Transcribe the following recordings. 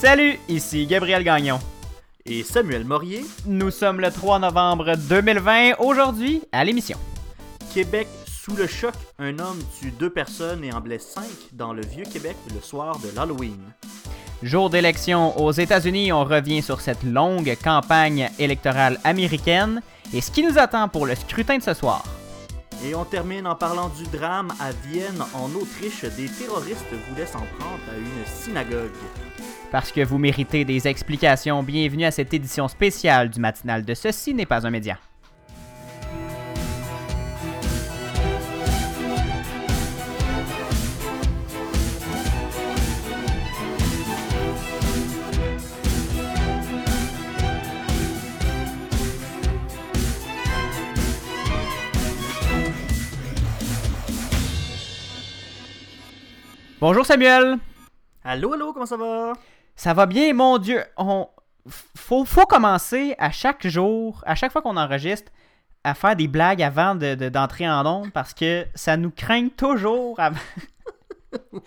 Salut, ici Gabriel Gagnon. Et Samuel Morier. Nous sommes le 3 novembre 2020. Aujourd'hui, à l'émission. Québec sous le choc, un homme tue deux personnes et en blesse cinq dans le vieux Québec le soir de l'Halloween. Jour d'élection aux États-Unis, on revient sur cette longue campagne électorale américaine et ce qui nous attend pour le scrutin de ce soir. Et on termine en parlant du drame à Vienne, en Autriche. Des terroristes voulaient s'en prendre à une synagogue. Parce que vous méritez des explications, bienvenue à cette édition spéciale du matinal de Ceci n'est pas un média. Bonjour Samuel. Allô, allô, comment ça va? Ça va bien, mon Dieu. On... Faut, commencer à chaque jour, à chaque fois qu'on enregistre, à faire des blagues avant d'entrer de, en onde parce que ça nous craint toujours avant.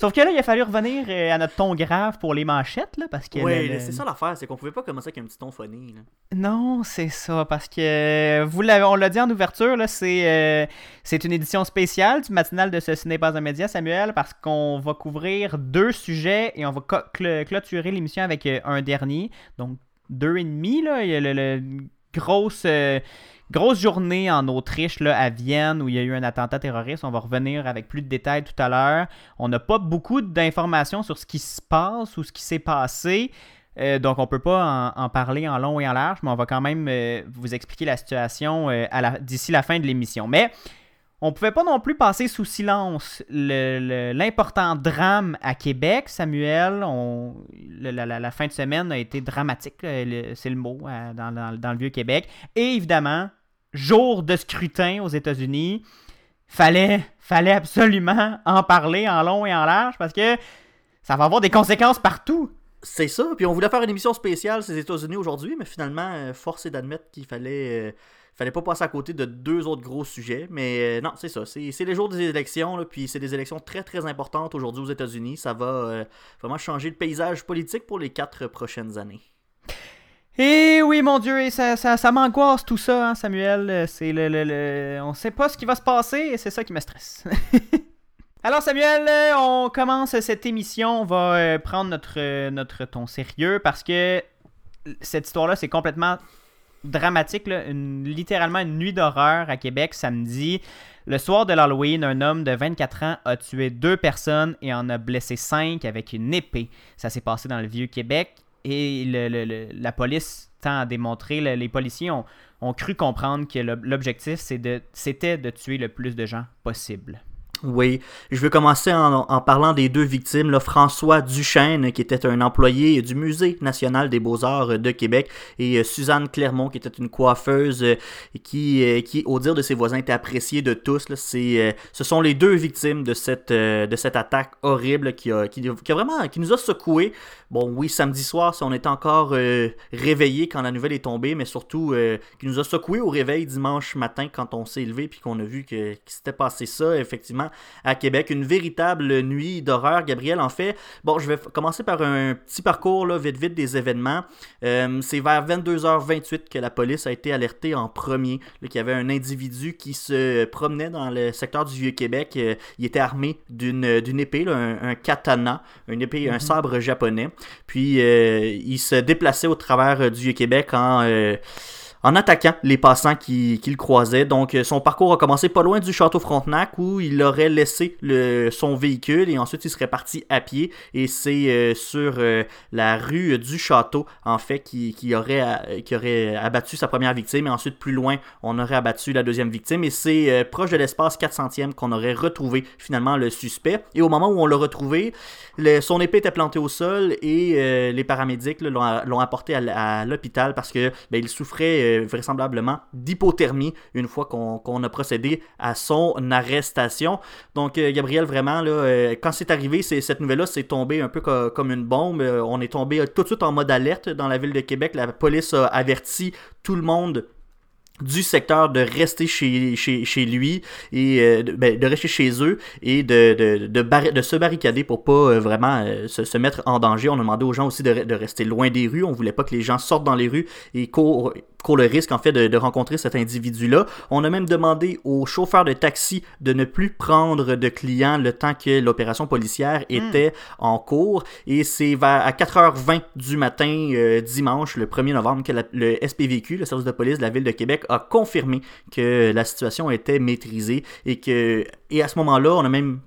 Sauf que là, il a fallu revenir euh, à notre ton grave pour les manchettes, là, parce que... Oui, c'est ça l'affaire, c'est qu'on pouvait pas commencer avec un petit ton funny, là. Non, c'est ça, parce que, euh, vous l'avez, on l'a dit en ouverture, là, c'est, euh, c'est une édition spéciale du matinal de Ce n'est pas un média, Samuel, parce qu'on va couvrir deux sujets et on va clôturer l'émission avec un dernier, donc deux et demi, là, il y a le, grosse Grosse journée en Autriche, là, à Vienne, où il y a eu un attentat terroriste. On va revenir avec plus de détails tout à l'heure. On n'a pas beaucoup d'informations sur ce qui se passe ou ce qui s'est passé. Euh, donc, on ne peut pas en, parler en long et en large, mais on va quand même euh, vous expliquer la situation euh, d'ici la fin de l'émission. Mais on ne pouvait pas non plus passer sous silence l'important drame à Québec, Samuel. la, fin de semaine a été dramatique, c'est le mot, dans, le vieux Québec. Et évidemment, jour de scrutin aux États-Unis, fallait, fallait absolument en parler en long et en large parce que ça va avoir des conséquences partout. C'est ça. Puis on voulait faire une émission spéciale ces États-Unis aujourd'hui, mais finalement, euh, force est d'admettre qu'il fallait, euh, fallait pas passer à côté de deux autres gros sujets. Mais euh, non, c'est ça. C'est les jours des élections, là, puis c'est des élections très très importantes aujourd'hui aux États-Unis. Ça va vraiment changer le paysage politique pour les quatre prochaines années. Et oui, mon Dieu, et ça, ça, m'angoisse tout ça, hein, Samuel. Euh, c'est le, le, le, On sait pas ce qui va se passer et c'est ça qui me stresse. Alors, Samuel, euh, on commence cette émission. On va euh, prendre notre, notre ton sérieux parce que cette histoire-là, c'est complètement dramatique. littéralement une nuit d'horreur à Québec samedi. Le soir de l'Halloween, un homme de 24 ans a tué deux personnes et en a blessé cinq avec une épée. Ça s'est passé dans le vieux Québec et la police tend à démontrer, les policiers ont, cru comprendre que l'objectif c'était de tuer le plus de gens possible. Oui, je vais commencer en, parlant des deux victimes, là, François Duchesne, qui était un employé du Musée national des beaux-arts de Québec, et euh, Suzanne Clermont, qui était une coiffeuse euh, qui, euh, qui, au dire de ses voisins, était appréciée de tous. Ce sont les deux victimes de cette, attaque horrible qui a, vraiment, qui nous a secoué. Bon, oui, samedi soir, on était encore réveillé quand la nouvelle est tombée, mais surtout qui nous a secoué au réveil dimanche matin quand on s'est levé puis qu'on a vu que, qu'il s'était passé ça, effectivement à Québec. Une véritable nuit d'horreur, Gabriel. En fait, bon, je vais commencer par un petit parcours, là, vite, vite, des événements. Euh, c'est vers 22h28 que la police a été alertée en premier qu'il y avait un individu qui se promenait dans le secteur du Vieux-Québec. Euh, il était armé d'une, d'une épée, un, katana, une épée, un mhm. sabre japonais. Puis, euh, il se déplaçait au travers du Vieux-Québec en en attaquant les passants qui, le croisaient. Donc euh, son parcours a commencé pas loin du château Frontenac où il aurait laissé son véhicule et ensuite il serait parti à pied. Et c'est euh, sur euh, la rue du château en fait qui, aurait, qui aurait abattu sa première victime. Et ensuite plus loin on aurait abattu la deuxième victime. Et c'est proche de l'espace 400e qu'on aurait retrouvé finalement le suspect. Et au moment où on l'a retrouvé son épée était plantée au sol et les paramédics l'ont apporté à, l'hôpital parce que ben, il souffrait euh, vraisemblablement d'hypothermie une fois qu'on a procédé à son arrestation. Donc, euh, Gabriel, vraiment, là, euh, quand c'est arrivé, cette nouvelle-là, c'est tombé un peu comme une bombe. on est tombé tout de suite en mode alerte dans la ville de Québec. La police a averti tout le monde du secteur de rester chez, chez, lui et de, ben, de, rester chez eux et de, de, se barricader pour pas vraiment se, mettre en danger. On a demandé aux gens aussi de, de, rester loin des rues. On voulait pas que les gens sortent dans les rues et courent, le risque en fait de, rencontrer cet individu-là. On a même demandé aux chauffeurs de taxi de ne plus prendre de clients le temps que l'opération policière hmm. était en cours. Et c'est vers à 4h20 du matin dimanche, le 1er novembre, que le SPVQ, le service de police de la ville de Québec, a confirmé que la situation était maîtrisée et que et à ce moment-là, on a même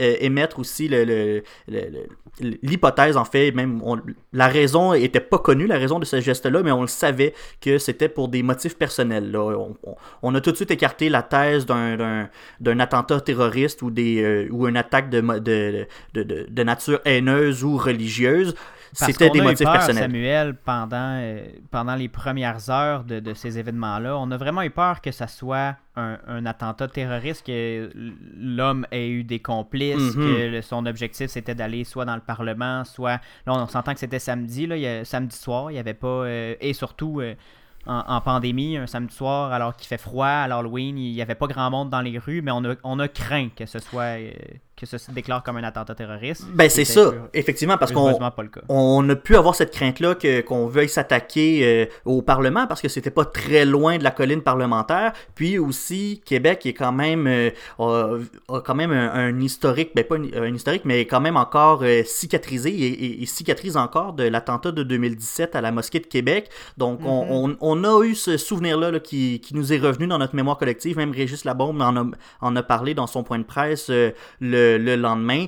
euh, émettre aussi l'hypothèse, en fait, même la raison était pas connue, la raison de ce geste-là, mais on le savait que c'était pour des motifs personnels. On, a tout de suite écarté la thèse d'un attentat terroriste ou, des, euh, ou une attaque de, de, de, nature haineuse ou religieuse. C'était des motifs personnels. Samuel, pendant, euh, pendant les premières heures de, de ces événements-là, on a vraiment eu peur que ça soit un, un attentat terroriste, que l'homme ait eu des complices, mhm. que son objectif c'était d'aller soit dans le Parlement, soit. Là, on s'entend que c'était samedi, là, il samedi soir, il n'y avait pas. Euh, et surtout. Euh, en, pandémie, un samedi soir, alors qu'il fait froid, à l'Halloween, il n'y avait pas grand monde dans les rues, mais on a, on a craint que ce soit que se déclare comme un attentat terroriste. Ben c'est ça, effectivement, parce qu'on on a pu avoir cette crainte-là que, qu'on veuille s'attaquer euh, au Parlement parce que c'était pas très loin de la colline parlementaire. Puis aussi, Québec est quand même euh, a, quand même un, historique, ben pas un, historique, mais quand même encore euh, cicatrisé et, cicatrise encore de l'attentat de 2017 à la mosquée de Québec. Donc on, mm-hmm. on, a eu ce souvenir-là là, qui, qui, nous est revenu dans notre mémoire collective. Même Régis Labombe en a, en a parlé dans son point de presse le le, lendemain.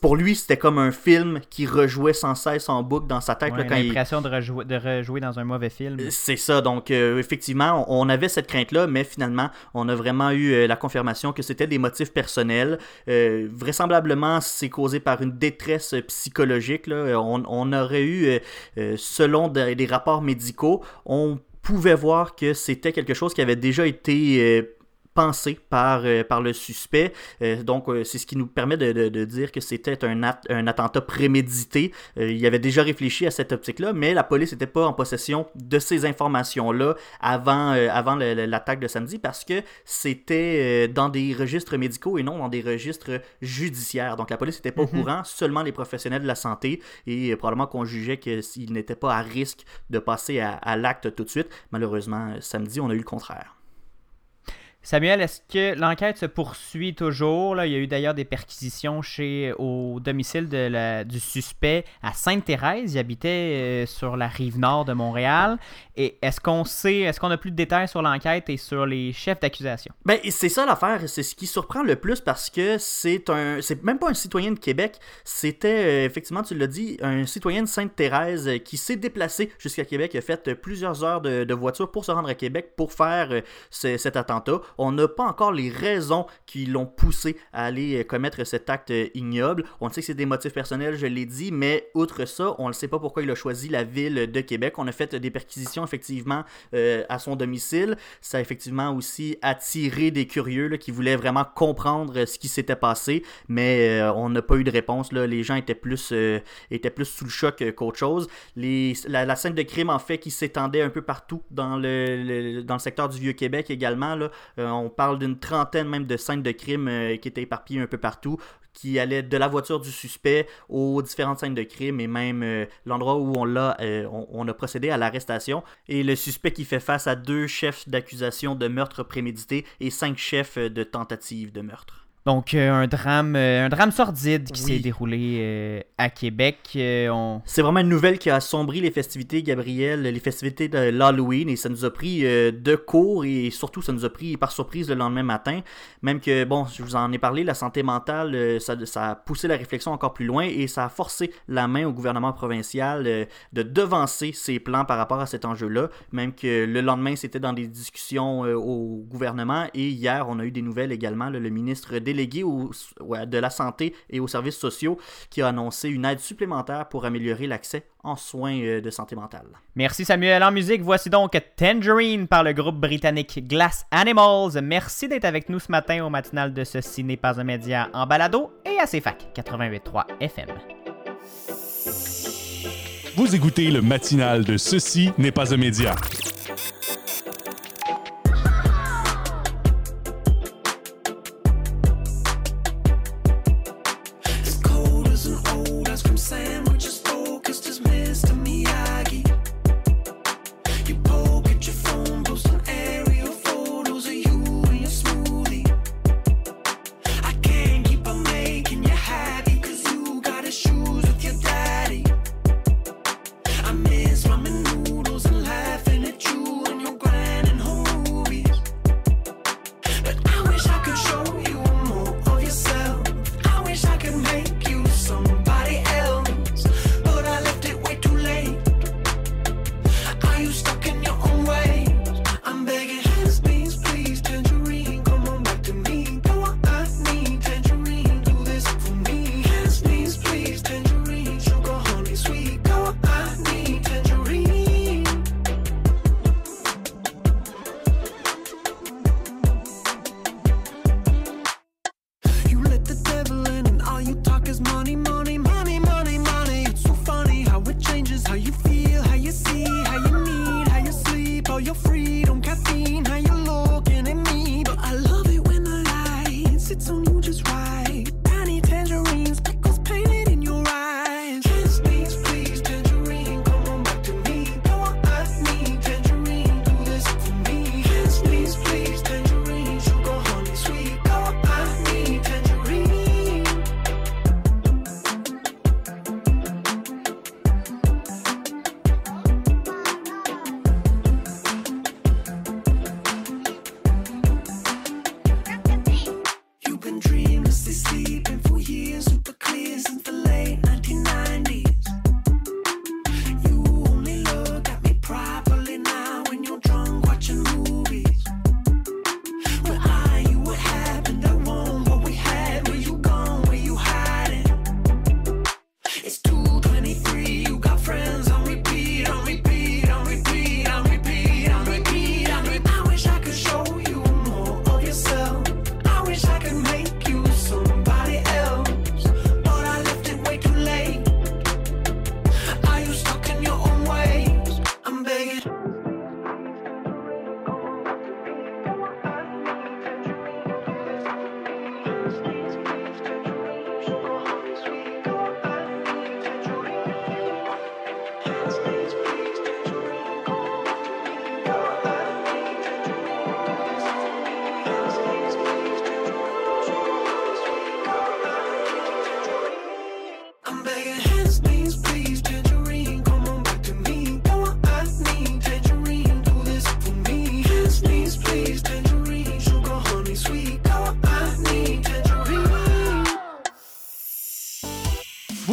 Pour lui, c'était comme un film qui rejouait sans cesse en boucle dans sa tête. Ouais, l'impression de, rejouer, de rejouer dans un mauvais film. Euh, c'est ça. Donc, euh, effectivement, on, avait cette crainte-là, mais finalement, on a vraiment eu euh, la confirmation que c'était des motifs personnels. vraisemblablement, c'est causé par une détresse psychologique. Là. On, aurait eu, selon des rapports médicaux, on pouvait voir que c'était quelque chose qui avait déjà été pensé par, euh, par le suspect. Euh, donc, euh, c'est ce qui nous permet de, de, dire que c'était un, un attentat prémédité. il avait déjà réfléchi à cette optique-là, mais la police n'était pas en possession de ces informations-là avant, avant l'attaque de samedi parce que c'était dans des registres médicaux et non dans des registres judiciaires. Donc, la police n'était pas au mhm. courant, seulement les professionnels de la santé et probablement qu'on jugeait qu'il n'était pas à risque de passer à, à l'acte tout de suite. Malheureusement, samedi, on a eu le contraire. Samuel, est-ce que l'enquête se poursuit toujours? Il y a eu d'ailleurs des perquisitions chez, au domicile du suspect à Sainte-Thérèse. Il habitait euh, sur la rive nord de Montréal. Et est-ce qu'on sait, est-ce qu'on a plus de détails sur l'enquête et sur les chefs d'accusation? Ben, c'est ça l'affaire. C'est ce qui surprend le plus parce que c'est un. C'est même pas un citoyen de Québec. C'était, euh, effectivement, tu l'as dit, un citoyen de Sainte-Thérèse euh, qui s'est déplacé jusqu'à Québec, a fait plusieurs heures de, voiture pour se rendre à Québec pour faire cet attentat. On n'a pas encore les raisons qui l'ont poussé à aller euh, commettre cet acte euh, ignoble. On sait que c'est des motifs personnels, je l'ai dit, mais outre ça, on ne sait pas pourquoi il a choisi la ville de Québec. On a fait des perquisitions effectivement euh, à son domicile. Ça a effectivement aussi attiré des curieux qui voulaient vraiment comprendre ce qui s'était passé, mais on n'a pas eu de réponse. Les gens étaient plus, étaient plus sous le choc qu'autre chose. La, scène de crime, en fait, qui s'étendait un peu partout dans le, secteur du Vieux-Québec également. Euh, on parle d'une trentaine même de scènes de crime euh, qui étaient éparpillées un peu partout, qui allaient de la voiture du suspect aux différentes scènes de crime et même euh, l'endroit où on, l'a, on, a procédé à l'arrestation. Et le suspect qui fait face à deux chefs d'accusation de meurtre prémédité et cinq chefs de tentative de meurtre. Donc, euh, un drame euh, un drame sordide qui s'est déroulé euh, à Québec. C'est vraiment une nouvelle qui a assombri les festivités, Gabriel, les festivités de l'Halloween, et ça nous a pris de court, et surtout, ça nous a pris par surprise le lendemain matin. Même que, bon, je vous en ai parlé, la santé mentale, ça, ça, a poussé la réflexion encore plus loin, et ça a forcé la main au gouvernement provincial de devancer ses plans par rapport à cet enjeu-là. Même que le lendemain, c'était dans des discussions au gouvernement, et hier, on a eu des nouvelles également. le ministre délégué de la santé et aux services sociaux qui a annoncé une aide supplémentaire pour améliorer l'accès en soins euh, de santé mentale. Merci Samuel. En musique, voici donc Tangerine par le groupe britannique Glass Animals. Merci d'être avec nous ce matin au matinal de ce ciné pas un média en balado et à CFAC 88.3 FM. Vous écoutez le matinal de Ceci n'est pas un média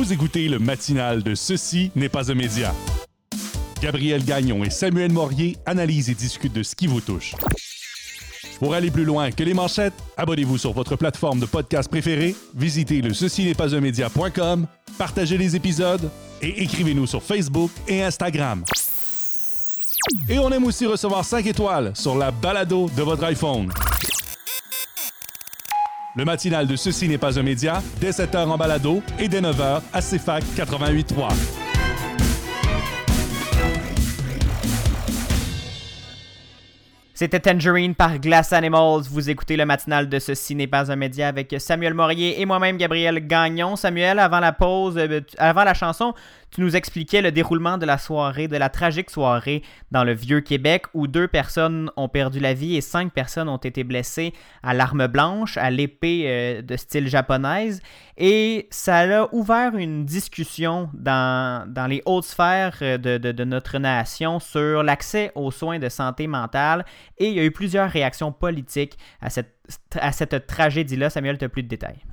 Écoutez le matinal de Ceci n'est pas un média. Gabriel Gagnon et Samuel Morier analysent et discutent de ce qui vous touche. Pour aller plus loin que les manchettes, abonnez-vous sur votre plateforme de podcast préférée, visitez le ceci n'est pas un média.com, partagez les épisodes et écrivez-nous sur Facebook et Instagram. Et on aime aussi recevoir 5 étoiles sur la balado de votre iPhone. Le matinal de Ceci n'est pas un média, dès 7h en balado et dès 9h à CFAC 88.3. C'était Tangerine par Glass Animals. Vous écoutez le matinal de Ceci n'est pas un média avec Samuel Morier et moi-même Gabriel Gagnon. Samuel, avant la pause, euh, avant la chanson, tu nous expliquais le déroulement de la soirée, de la tragique soirée dans le Vieux Québec où deux personnes ont perdu la vie et cinq personnes ont été blessées à l'arme blanche, à l'épée euh, de style japonaise. Et ça a ouvert une discussion dans, dans les hautes sphères de, de, de notre nation sur l'accès aux soins de santé mentale. Et il y a eu plusieurs réactions politiques à cette, à cette tragédie-là. Samuel, tu as plus de détails.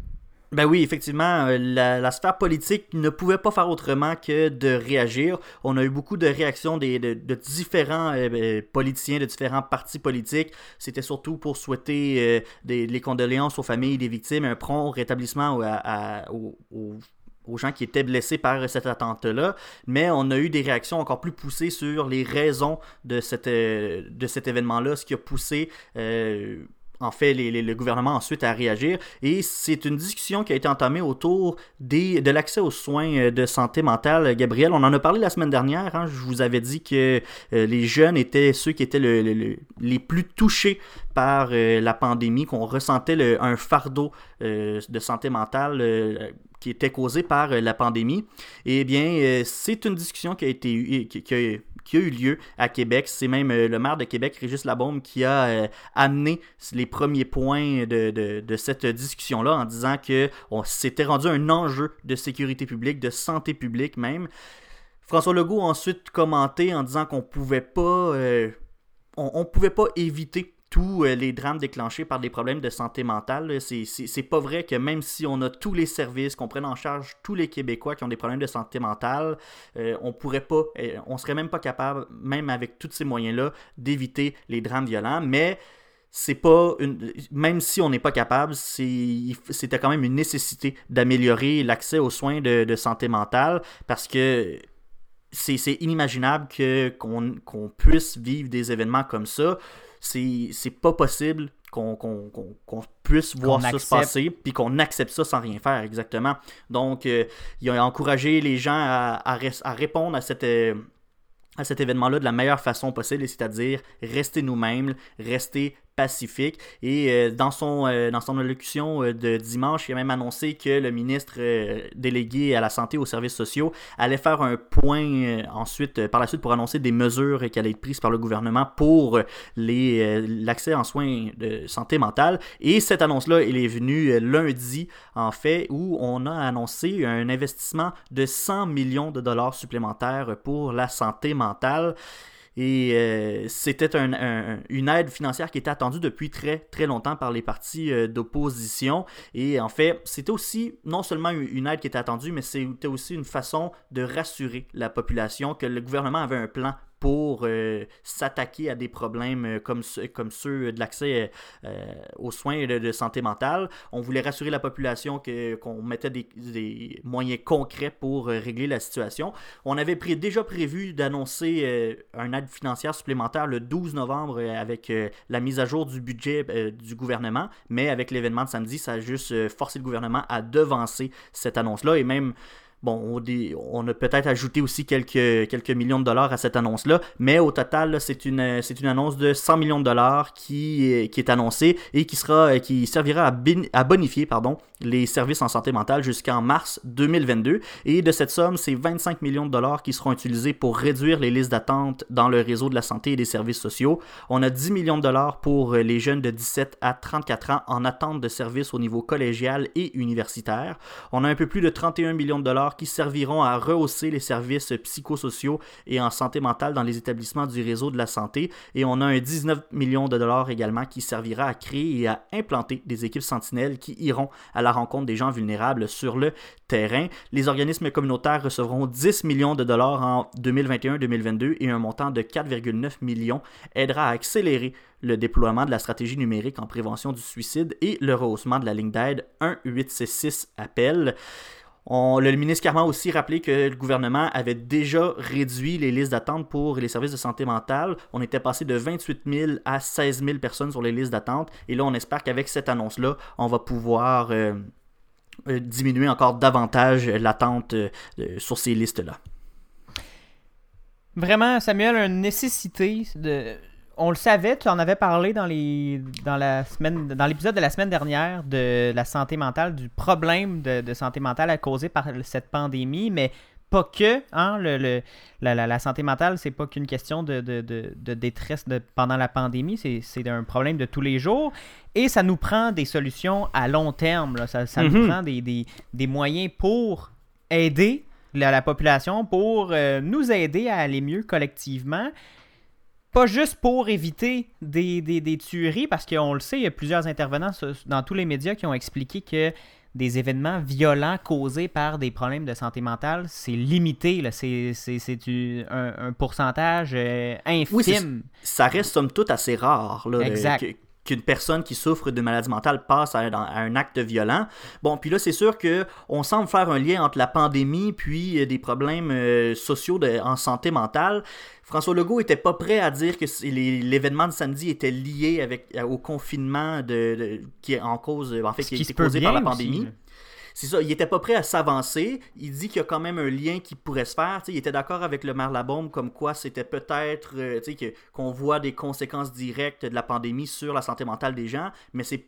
Ben oui, effectivement, euh, la, sphère politique ne pouvait pas faire autrement que de réagir. On a eu beaucoup de réactions des, de, différents euh, ben, politiciens, de différents partis politiques. C'était surtout pour souhaiter euh, les condoléances aux familles des victimes, un prompt rétablissement aux, gens qui étaient blessés par cette attente-là, mais on a eu des réactions encore plus poussées sur les raisons de cet événement-là, ce qui a poussé en fait le gouvernement ensuite à réagir. Et c'est une discussion qui a été entamée autour de l'accès aux soins euh, de santé mentale. Gabriel, on en a parlé la semaine dernière. Hein. je vous avais dit que euh, les jeunes étaient ceux qui étaient les plus touchés par euh, la pandémie, qu'on ressentait un fardeau de santé mentale qui était causé par la pandémie. Eh bien, c'est une discussion qui a été qui qui a eu lieu à Québec. C'est même euh, le maire de Québec, Régis Labaume, qui a euh, amené les premiers points de, cette discussion-là en disant que s'était rendu un enjeu de sécurité publique, de santé publique même. François Legault a ensuite commenté en disant qu'on pouvait pas, euh, on, pouvait pas éviter tous euh, les drames déclenchés par des problèmes de santé mentale. C'est pas vrai que même si on a tous les services, qu'on prenne en charge tous les Québécois qui ont des problèmes de santé mentale, euh, on pourrait pas, euh, on serait même pas capable, même avec tous ces moyens-là, d'éviter les drames violents. Mais c'est pas une, même si on n'est pas capable, c'était quand même une nécessité d'améliorer l'accès aux soins de, santé mentale parce que c'est inimaginable qu'on puisse vivre des événements comme ça c'est pas possible qu'on puisse voir ça se passer, puis qu'on accepte ça sans rien faire, exactement. Donc, euh, il a encouragé les gens à, à, répondre à cette, euh, à cet événement-là de la meilleure façon possible, c'est-à-dire rester nous-mêmes, rester pacifique. Et euh, dans, son, euh, dans son allocution euh, de dimanche, il a même annoncé que le ministre délégué à la santé et aux services sociaux allait faire un point ensuite, par la suite, pour annoncer des mesures qui allaient être prises par le gouvernement pour l'accès en soins de santé mentale. Et cette annonce-là, elle est venue lundi, en fait, où on a annoncé un investissement de 100 millions de dollars supplémentaires pour la santé mentale. Et euh, c'était une aide financière qui était attendue depuis très très longtemps par les partis euh, d'opposition. Et en fait, c'était aussi non seulement une aide qui était attendue, mais c'était aussi une façon de rassurer la population que le gouvernement avait un plan pour euh, s'attaquer à des problèmes euh, comme, ceux de l'accès euh, aux soins de, santé mentale. On voulait rassurer la population qu'on mettait des, moyens concrets pour régler la situation. On avait déjà prévu d'annoncer un aide financière supplémentaire le 12 novembre avec la mise à jour du budget du gouvernement, mais avec l'événement de samedi, ça a juste forcé le gouvernement à devancer cette annonce-là et même Bon, on, a peut-être ajouté aussi quelques, millions de dollars à cette annonce-là, mais au total, c'est une, annonce de 100 millions de dollars qui, est annoncée et qui, sera, qui servira à, bonifier les services en santé mentale jusqu'en mars 2022. Et de cette somme, c'est 25 millions de dollars qui seront utilisés pour réduire les listes d'attente dans le réseau de la santé et des services sociaux. On a 10 millions de dollars pour les jeunes de 17 à 34 ans en attente de services au niveau collégial et universitaire. On a un peu plus de 31 millions de dollars qui serviront à rehausser les services psychosociaux et en santé mentale dans les établissements du réseau de la santé. Et on a un 19 millions de dollars également qui servira à créer et à implanter des équipes sentinelles qui iront à la rencontre des gens vulnérables sur le terrain. Les organismes communautaires recevront 10 millions de dollars en 2021-2022 et un montant de 4,9 millions aidera à accélérer le déploiement de la stratégie numérique en prévention du suicide et le rehaussement de la ligne d'aide 1866 appel. On, le ministre Carman a aussi rappelé que le gouvernement avait déjà réduit les listes d'attente pour les services de santé mentale. On était passé de 28 000 à 16 000 personnes sur les listes d'attente. Et là, on espère qu'avec cette annonce-là, on va pouvoir euh, euh, diminuer encore davantage l'attente euh, sur ces listes-là. Vraiment, Samuel, une nécessité de on le savait, tu en avais parlé dans les dans la semaine dans l'épisode de la semaine dernière de la santé mentale, du problème de, santé mentale à causer par cette pandémie, mais pas que, hein, le, la, santé mentale, c'est pas qu'une question de, détresse pendant la pandémie, c'est un problème de tous les jours. Et ça nous prend des solutions à long terme. Ça, nous mm-hmm. prend des, moyens pour aider la, population, pour euh, nous aider à aller mieux collectivement pas juste pour éviter des, tueries, parce qu'on le sait, il y a plusieurs intervenants dans tous les médias qui ont expliqué que des événements violents causés par des problèmes de santé mentale, c'est limité. C'est un, pourcentage euh, infime. ça reste somme toute assez rare. Là, exact qu'une personne qui souffre de maladie mentale passe à, un acte violent. Bon, puis là, c'est sûr que on semble faire un lien entre la pandémie puis euh, des problèmes euh, sociaux en santé mentale. François Legault était pas prêt à dire que l'événement de samedi était lié avec euh, au confinement de, qui est en cause, en fait, qui, a été causé par la pandémie c'est ça, il était pas prêt à s'avancer. Il dit qu'il y a quand même un lien qui pourrait se faire. il était d'accord avec le maire Labombe comme quoi c'était peut-être euh, qu'on voit des conséquences directes de la pandémie sur la santé mentale des gens, mais c'est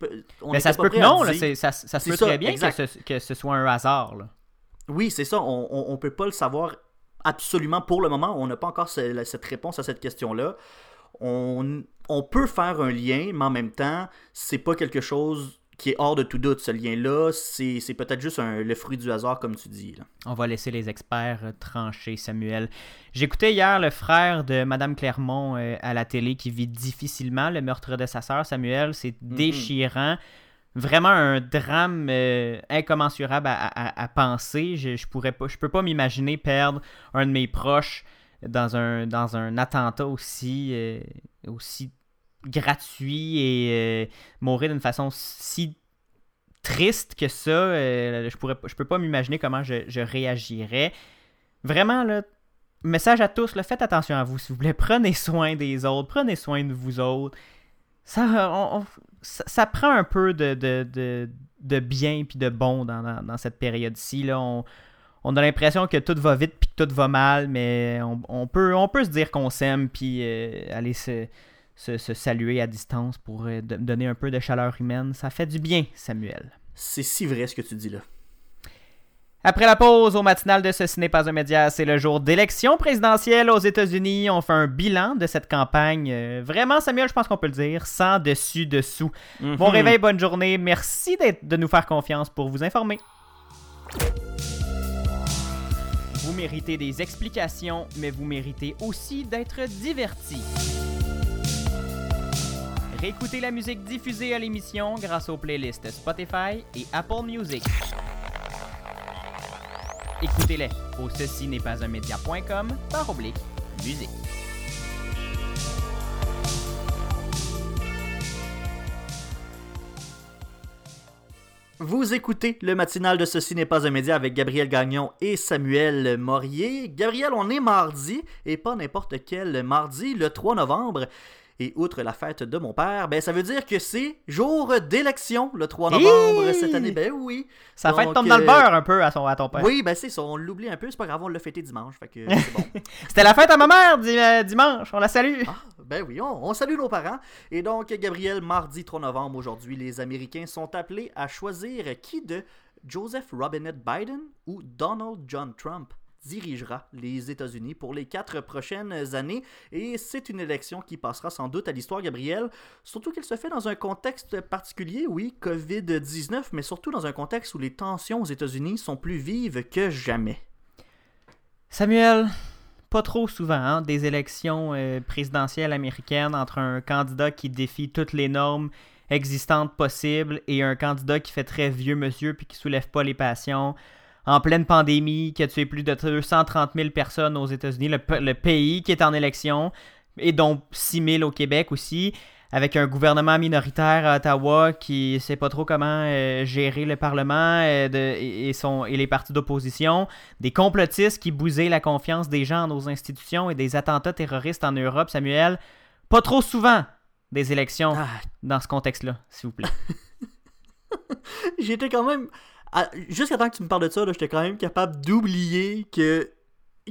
mais ça se peut que non, ça, se peut très bien que ce, soit un hasard. Oui, c'est ça, on, ne peut pas le savoir absolument pour le moment. On n'a pas encore cette réponse à cette question-là. On, on, peut faire un lien, mais en même temps, c'est pas quelque chose qui est hors de tout doute. Ce lien-là, c'est peut-être juste le fruit du hasard, comme tu dis. On va laisser les experts euh, trancher, Samuel. J'écoutais hier le frère de Madame Clermont euh, à la télé qui vit difficilement le meurtre de sa sœur, Samuel. C'est mm-hmm. déchirant. Vraiment un drame euh, incommensurable à, penser. Je, je, pourrais pas, je peux pas m'imaginer perdre un de mes proches dans un, dans un attentat aussi, aussi gratuit et euh, mourir d'une façon si triste que ça, euh, je pourrais peux pas m'imaginer comment je, réagirais. Vraiment, là, message à tous, faites attention à vous, s'il vous plaît. Prenez soin des autres, prenez soin de vous autres. Ça, ça, prend un peu de, bien puis de bon dans, cette période-ci. On, on, a l'impression que tout va vite puis que tout va mal, mais on, peut, on peut se dire qu'on s'aime puis euh, aller se se, saluer à distance pour euh, donner un peu de chaleur humaine. Ça fait du bien, Samuel. C'est si vrai ce que tu dis là. Après la pause au matinal de Ce n'est pas un média, c'est le jour d'élection présidentielle aux États-Unis. On fait un bilan de cette campagne. Euh, vraiment, Samuel, je pense qu'on peut le dire, sans dessus-dessous. Mhm. Bon réveil, bonne journée. Merci de nous faire confiance pour vous informer. Vous méritez des explications, mais vous méritez aussi d'être divertis. Réécoutez la musique diffusée à l'émission grâce aux playlists Spotify et Apple Music. Écoutez-les au ceci n'est pas un média.com par oblique musique. Vous écoutez le matinal de Ceci n'est pas un média avec Gabriel Gagnon et Samuel Morier. Gabriel, on est mardi et pas n'importe quel mardi, le 3 novembre. Et outre la fête de mon père, ben ça veut dire que c'est jour d'élection le 3 novembre cette année. Ben oui. Ça fête tombe dans le euh, beurre un peu à, son, à ton père. Oui, ben c'est ça. On l'oublie un peu. C'est pas grave, on l'a fêté dimanche. Fait que c'est bon. C'était la fête à ma mère euh, dimanche. On la salue. Ah, ben oui, on, salue nos parents. Et donc, Gabriel, mardi 3 novembre aujourd'hui, les Américains sont appelés à choisir qui de Joseph Robinette Biden ou Donald John Trump dirigera les États-Unis pour les quatre prochaines années. Et c'est une élection qui passera sans doute à l'histoire, Gabriel. Surtout qu'elle se fait dans un contexte particulier, oui, COVID-19, mais surtout dans un contexte où les tensions aux États-Unis sont plus vives que jamais. Samuel, pas trop souvent, hein, des élections euh, présidentielles américaines entre un candidat qui défie toutes les normes existantes possibles et un candidat qui fait très vieux monsieur puis qui soulève pas les passions en pleine pandémie, qui a tué plus de 230 000 personnes aux États-Unis, le, pays qui est en élection, et dont 6 000 au Québec aussi, avec un gouvernement minoritaire à Ottawa qui ne sait pas trop comment euh, gérer le Parlement euh, et, son, et les partis d'opposition, des complotistes qui bousaient la confiance des gens dans nos institutions et des attentats terroristes en Europe, Samuel. Pas trop souvent des élections ah. dans ce contexte-là, s'il vous plaît. J'étais quand même jusqu'à temps que tu me parles de ça, j'étais quand même capable d'oublier que,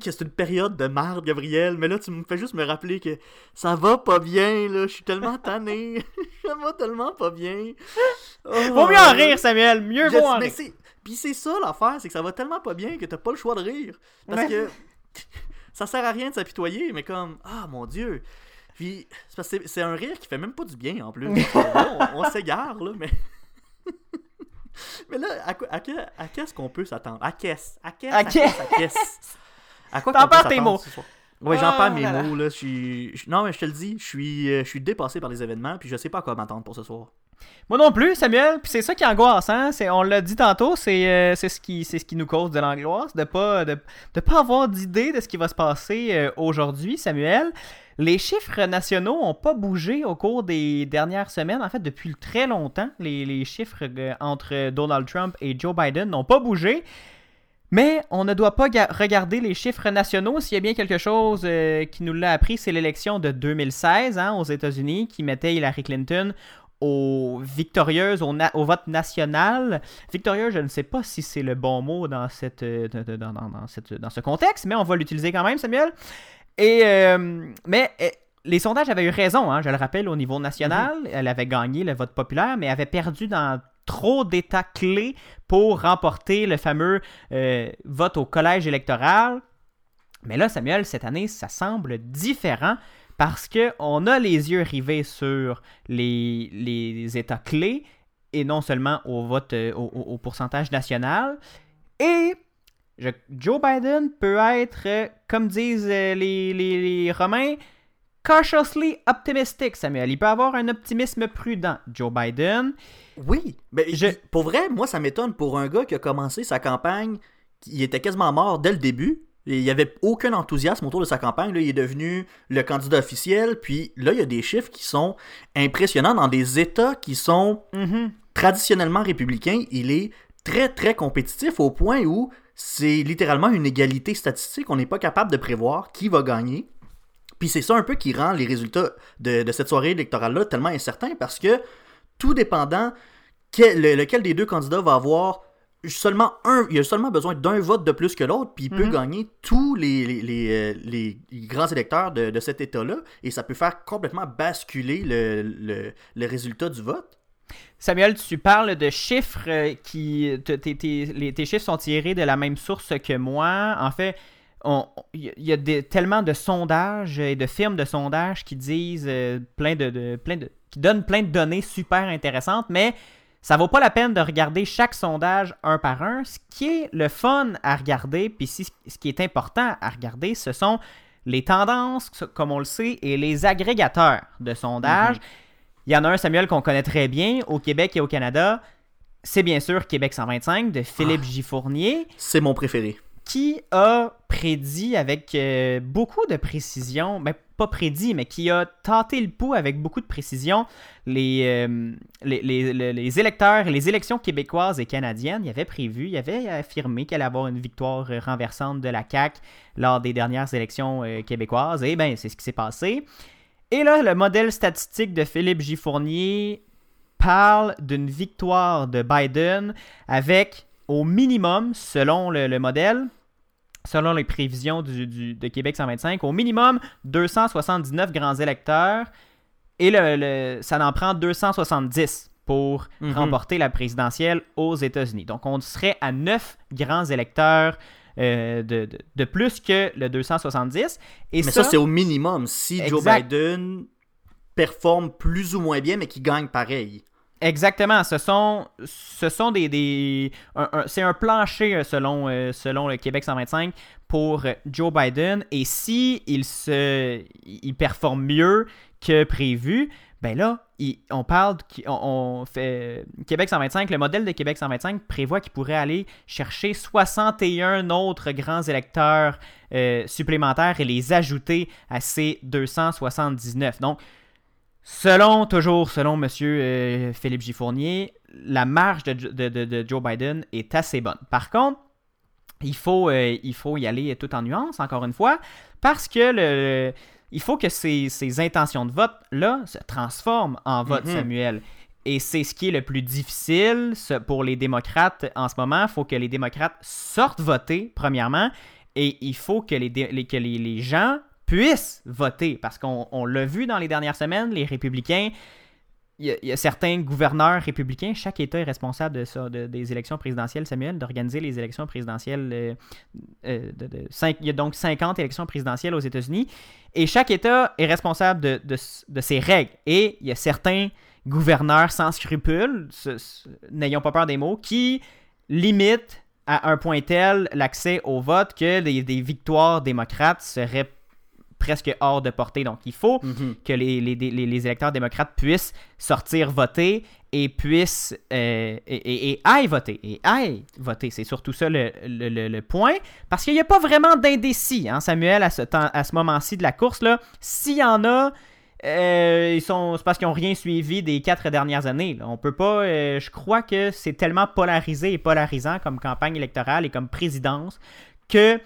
que c'est une période de merde, Gabriel. Mais là, tu me fais juste me rappeler que ça va pas bien, là. Je suis tellement tanné. ça va tellement pas bien. Oh, Vaut mieux en rire, Samuel. Mieux vaut en rire. Puis c'est ça l'affaire, c'est que ça va tellement pas bien que t'as pas le choix de rire. Parce que ça sert à rien de s'apitoyer, mais comme, ah mon dieu. Puis c'est un rire qui fait même pas du bien en plus. on, on s'égare, là, mais. Mais là, à, qu'est-ce qu'on peut s'attendre? À qu'est-ce? À qu'est-ce? À qu'est-ce? À quoi T'en perds tes mots. Ouais, j'en perds mes mots. Là. Non, mais je te le dis, je suis, euh, je suis dépassé par les événements, puis je sais pas à quoi m'attendre pour ce soir. Moi non plus, Samuel. Puis c'est ça qui est angoissant. C'est, on l'a dit tantôt, c'est, euh, ce qui, ce qui nous cause de l'angoisse, de pas, de, de pas avoir d'idée de ce qui va se passer euh, aujourd'hui, Samuel. Les chiffres nationaux n'ont pas bougé au cours des dernières semaines. En fait, depuis très longtemps, les, chiffres euh, entre Donald Trump et Joe Biden n'ont pas bougé. Mais on ne doit pas regarder les chiffres nationaux. S'il y a bien quelque chose euh, qui nous l'a appris, c'est l'élection de 2016 hein, aux États-Unis qui mettait Hillary Clinton aux victorieuses, au, vote national. Victorieuse, je ne sais pas si c'est le bon mot dans, cette, euh, dans, dans ce contexte, mais on va l'utiliser quand même, Samuel. Et, euh, mais euh, les sondages avaient eu raison, hein, je le rappelle, au niveau national. Mhm. Elle avait gagné le vote populaire, mais avait perdu dans trop d'états clés pour remporter le fameux euh, vote au collège électoral. Mais là, Samuel, cette année, ça semble différent parce qu'on a les yeux rivés sur les, les, états clés et non seulement au vote au pourcentage national. Et Joe Biden peut être, euh, comme disent euh, les, Romains, cautiously optimistic, Samuel. Il peut avoir un optimisme prudent, Joe Biden. Oui, mais pour vrai, moi, ça m'étonne pour un gars qui a commencé sa campagne, il était quasiment mort dès le début. Il n'y avait aucun enthousiasme autour de sa campagne. Là, il est devenu le candidat officiel. Puis là, il y a des chiffres qui sont impressionnants dans des États qui sont mm-hmm. traditionnellement républicains. Il est très, très compétitif au point où c'est littéralement une égalité statistique. On n'est pas capable de prévoir qui va gagner. Puis c'est ça un peu qui rend les résultats de, cette soirée électorale-là tellement incertains parce que tout dépendant lequel des deux candidats va avoir seulement un, il a seulement besoin d'un vote de plus que l'autre, puis il peut mhm. gagner tous les, les, grands électeurs de, cet État-là, et ça peut faire complètement basculer le, le résultat du vote. Samuel, tu parles de chiffres euh, qui. Tes, chiffres sont tirés de la même source que moi. En fait, il y a tellement de sondages et de firmes de sondages qui disent euh, plein de, plein de. qui donnent plein de données super intéressantes, mais ça vaut pas la peine de regarder chaque sondage un par un. Ce qui est le fun à regarder, puis ce qui est important à regarder, ce sont les tendances, comme on le sait, et les agrégateurs de sondages. Mm-hmm. Il y en a un, Samuel, qu'on connaît très bien au Québec et au Canada. C'est bien sûr Québec 125 de Philippe ah. Gifournier. C'est mon préféré. Qui a prédit avec euh, beaucoup de précision, mais ben, pas prédit, mais qui a tenté le pouls avec beaucoup de précision les, euh, les, les, électeurs, les élections québécoises et canadiennes. Il avait prévu, il avait affirmé qu'elle allait avoir une victoire renversante de la CAQ lors des dernières élections euh, québécoises. Et bien, c'est ce qui s'est passé. Et là, le modèle statistique de Philippe Gifournier parle d'une victoire de Biden avec au minimum, selon le, modèle, selon les prévisions du, de Québec 125, au minimum 279 grands électeurs et le, ça en prend 270 pour mhm. remporter la présidentielle aux États-Unis. Donc on serait à 9 grands électeurs euh, de, de- de plus que le 270. Et Mais ça, c'est au minimum. Si Joe. Biden performe plus ou moins bien, mais qu'il gagne pareil. Exactement, ce sont, ce sont des, des c'est un plancher euh, selon, euh, selon le Québec 125 pour Joe Biden et si il se, il performe mieux que prévu, ben là, on parle, on fait Québec 125, le modèle de Québec 125 prévoit qu'il pourrait aller chercher 61 autres grands électeurs euh, supplémentaires et les ajouter à ces 279. Donc Selon, toujours selon M. Philippe Giffournier, la marge de, de- de- de Joe Biden est assez bonne. Par contre, il faut, euh, il faut y aller tout en nuance, encore une fois, parce que le, il faut que ces, ces intentions de vote-là se transforment en vote, Mhm. Samuel. Et c'est ce qui est le plus difficile pour les démocrates en ce moment. Il faut que les démocrates sortent voter, premièrement, et il faut que les, que les, les gens puissent voter. Parce qu'on on l'a vu dans les dernières semaines, les républicains, il y, a, certains gouverneurs républicains, chaque État est responsable de ça, de- des élections présidentielles, Samuel, d'organiser les élections présidentielles. euh, euh, il y a donc 50 élections présidentielles aux États-Unis. Et chaque État est responsable de, ses règles. Et il y a certains gouverneurs sans scrupules, n'ayons pas peur des mots, qui limitent à un point tel l'accès au vote que des victoires démocrates seraient presque hors de portée. Donc il faut Mhm. que les, les, les- les électeurs démocrates puissent sortir voter et puissent euh, et, et- et aillent voter. Et aillent voter. C'est surtout ça le, le- le- le point. Parce qu'il n'y a pas vraiment d'indécis, hein, Samuel, à ce, temps, à ce moment-ci de la course. là. S'il y en a, euh, ils sont, c'est parce qu'ils n'ont rien suivi des quatre dernières années. là. On peut pas. euh, je crois que c'est tellement polarisé et polarisant comme campagne électorale et comme présidence que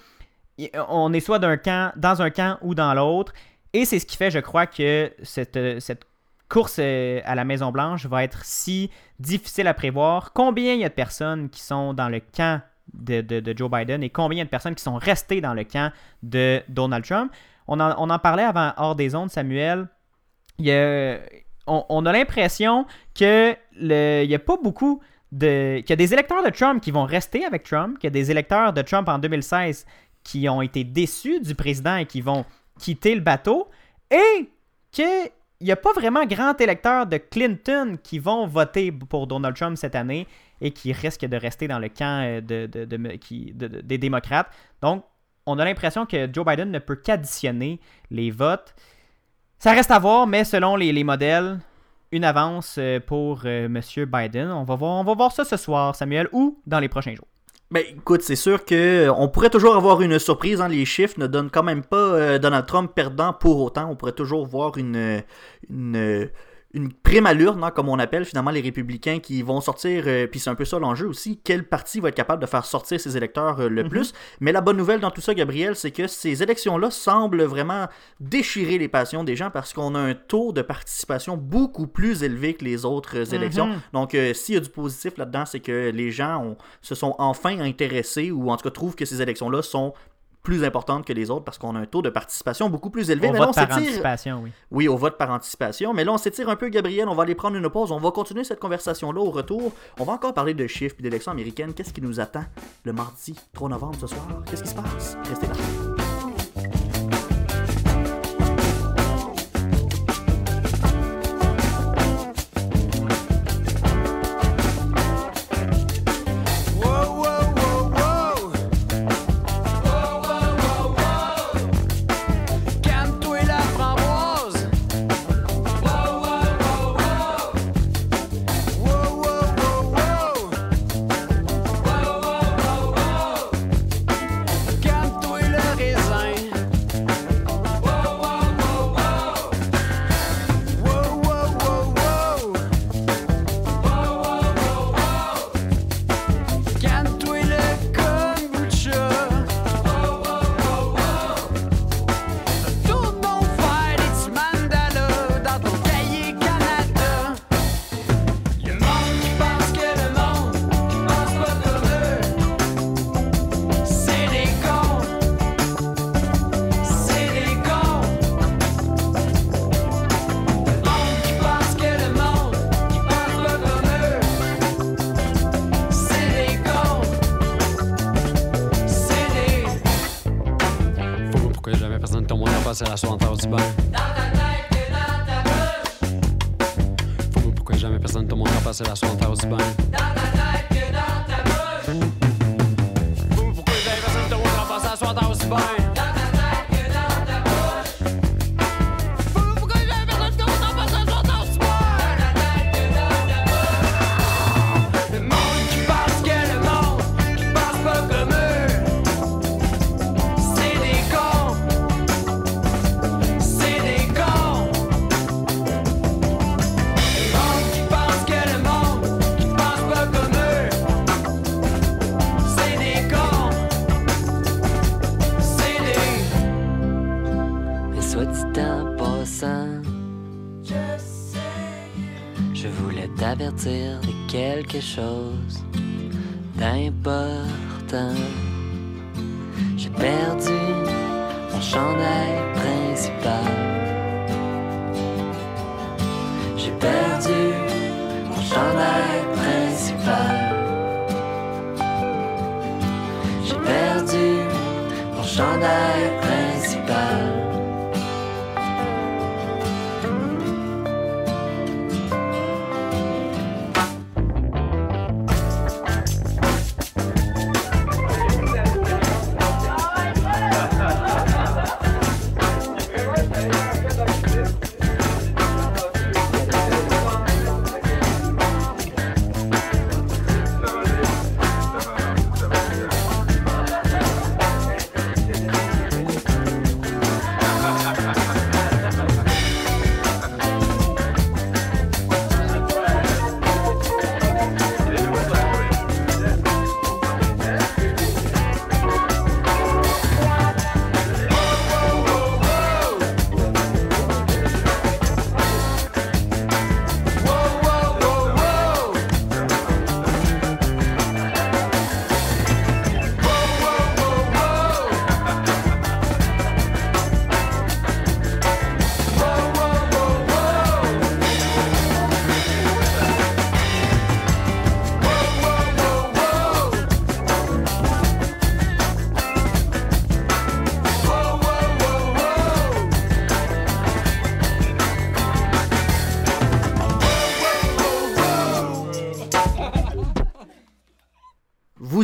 on est soit d'un camp, dans un camp ou dans l'autre. Et c'est ce qui fait, je crois, que cette, euh, cette course euh, à la Maison-Blanche va être si difficile à prévoir. Combien il y a de personnes qui sont dans le camp de, de- Joe Biden et combien il y a de personnes qui sont restées dans le camp de Donald Trump? On en, on en parlait avant, hors des ondes, Samuel. Il y a- on, a l'impression que il n'y a pas beaucoup de. qu'il y a des électeurs de Trump qui vont rester avec Trump, qu'il y a des électeurs de Trump en 2016 qui ont été déçus du président et qui vont quitter le bateau, et qu'il n'y a pas vraiment grand électeurs de Clinton qui vont voter pour Donald Trump cette année et qui risquent de rester dans le camp euh, des démocrates. Donc, on a l'impression que Joe Biden ne peut qu'additionner les votes. Ça reste à voir, mais selon les, les modèles, une avance euh, pour euh, M. Biden. On va, voir, on va voir ça ce soir, Samuel, ou dans les prochains jours. Ben écoute, c'est sûr que euh, on pourrait toujours avoir une surprise. Hein, les chiffres ne donnent quand même pas euh, Donald Trump perdant pour autant. On pourrait toujours voir une, euh, une, une prémalure, non, comme on appelle finalement les républicains qui vont sortir. euh, Puis c'est un peu ça l'enjeu aussi. Quel parti va être capable de faire sortir ses électeurs euh, le Mhm. plus Mais la bonne nouvelle dans tout ça, Gabriel, c'est que ces élections-là semblent vraiment déchirer les passions des gens parce qu'on a un taux de participation beaucoup plus élevé que les autres euh, élections. Mhm. Donc, euh, s'il y a du positif là-dedans, c'est que les gens ont- se sont enfin intéressés ou en tout cas trouvent que ces élections-là sont plus importantes que les autres parce qu'on a un taux de participation beaucoup plus élevé. Au Mais là, on vote par anticipation, oui. Oui, au vote par anticipation. Mais là, on s'étire un peu, Gabriel. On va aller prendre une pause. On va continuer cette conversation-là au retour. On va encore parler de chiffres et d'élections américaines. Qu'est-ce qui nous attend le mardi 3 novembre ce soir? Qu'est-ce qui se passe? Restez là.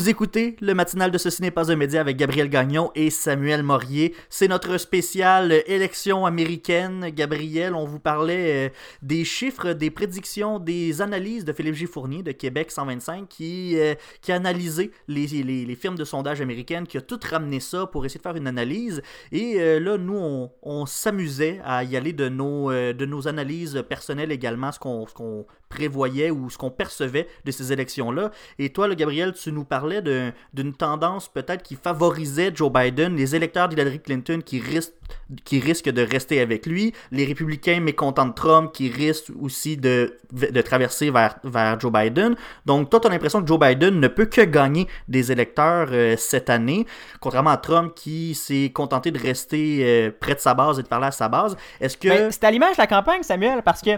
Écoutez le matinal de Ceci n'est pas un média avec Gabriel Gagnon et Samuel Morier. C'est notre spécial euh, élection américaine. Gabriel, on vous parlait euh, des chiffres, des prédictions, des analyses de Philippe G. Fournier de Québec 125 qui, euh, qui a analysé les, firmes de sondage américaines, qui a tout ramené ça pour essayer de faire une analyse. Et là, nous, on, s'amusait à y aller de nos, analyses personnelles également, ce qu'on prévoyait ou ce qu'on percevait de ces élections-là. Et toi, le Gabriel, tu nous parlais d'un- d'une tendance peut-être qui favorisait Joe Biden, les électeurs d'Hillary Clinton qui risquent, qui risquent de rester avec lui, les républicains mécontents de Trump qui risquent aussi de, de traverser vers, vers Joe Biden. Donc, toi, tu as l'impression que Joe Biden ne peut que gagner des électeurs euh, cette année, contrairement à Trump qui s'est contenté de rester euh, près de sa base et de parler à sa base. Est-ce que... Ben, c'est à l'image de la campagne, Samuel, parce que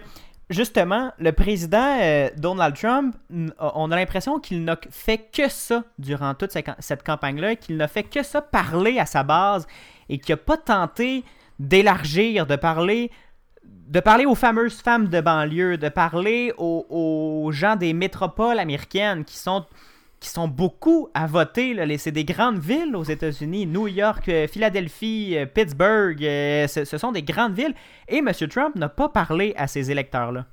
justement, le président euh, Donald Trump, on a l'impression qu'il n'a fait que ça durant toute cette, campagne-là, qu'il n'a fait que ça parler à sa base et qu'il n'a pas tenté d'élargir, de parler de parler aux fameuses femmes de banlieue, de parler aux gens des métropoles américaines qui sont qui sont beaucoup à voter. C'est des grandes villes aux États-Unis. New York, euh, Philadelphie, euh, Pittsburgh. euh, ce, ce sont des grandes villes. Et M. Trump n'a pas parlé à ces électeurs-là.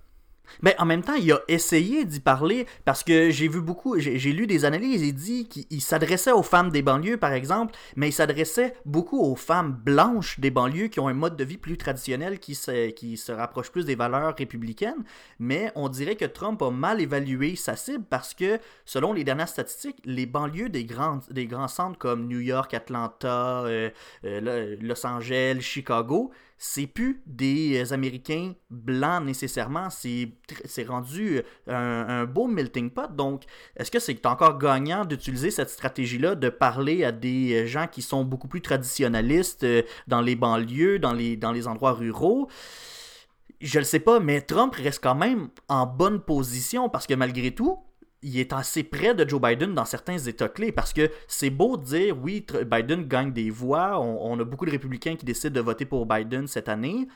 Mais en même temps, il a essayé d'y parler parce que j'ai vu beaucoup, j'ai lu des analyses. Il dit qu'il il s'adressait aux femmes des banlieues, par exemple, mais il s'adressait beaucoup aux femmes blanches des banlieues qui ont un mode de vie plus traditionnel qui se, qui se rapproche plus des valeurs républicaines. Mais on dirait que Trump a mal évalué sa cible parce que, selon les dernières statistiques, les banlieues des grands, des grands centres comme New York, Atlanta, euh, euh, Los Angeles, Chicago, c'est plus des euh, Américains blancs nécessairement, c'est rendu un, un beau melting pot. Donc, est-ce que c'est encore gagnant d'utiliser cette stratégie-là, de parler à des euh, gens qui sont beaucoup plus traditionnalistes euh, dans les banlieues, dans les, dans les endroits ruraux? Je le sais pas, mais Trump reste quand même en bonne position parce que malgré tout, il est assez près de Joe Biden dans certains États clés parce que c'est beau de dire oui, Biden gagne des voix, on, on a beaucoup de républicains qui décident de voter pour Biden cette année,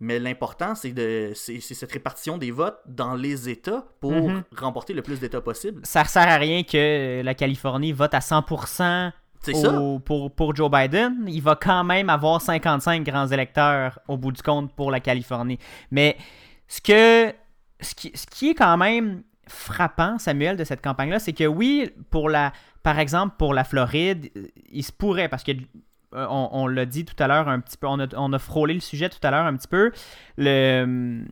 mais l'important c'est de c'est cette répartition des votes dans les États pour Mhm. remporter le plus d'États possible. Ça sert à rien que la Californie vote à 100% C'est ça. au- pour, pour Joe Biden. Il va quand même avoir 55 grands électeurs au bout du compte pour la Californie. Mais ce que ce qui, ce qui est quand même frappant, Samuel, de cette campagne-là, c'est que oui, pour la, par exemple, pour la Floride, euh, il se pourrait, parce que euh, on, on l'a dit tout à l'heure un petit peu, on a, on a frôlé le sujet tout à l'heure un petit peu, le,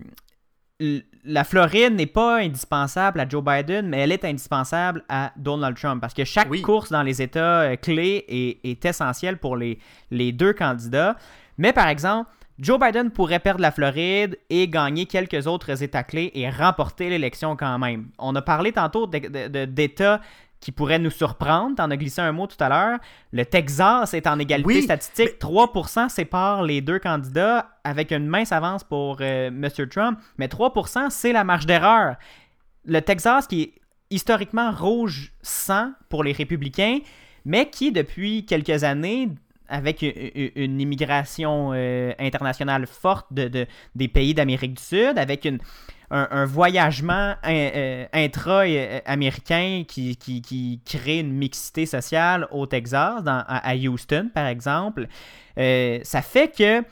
l- la Floride n'est pas indispensable à Joe Biden, mais elle est indispensable à Donald Trump, parce que chaque Oui. course dans les États euh, clés est, est essentielle pour les, les deux candidats. Mais par exemple, Joe Biden pourrait perdre la Floride et gagner quelques autres États clés et remporter l'élection quand même. On a parlé tantôt d'États qui pourraient nous surprendre. T'en as glissé un mot tout à l'heure. Le Texas est en égalité Oui, statistique. 3% sépare les deux candidats avec une mince avance pour euh, M. Trump. Mais 3%, c'est la marge d'erreur. Le Texas qui est historiquement rouge sang pour les républicains, mais qui, depuis quelques années, avec une immigration euh, internationale forte de, de- des pays d'Amérique du Sud, avec un, voyagement euh, intra-américain qui, qui, qui crée une mixité sociale au Texas, à, Houston par exemple, euh, ça fait que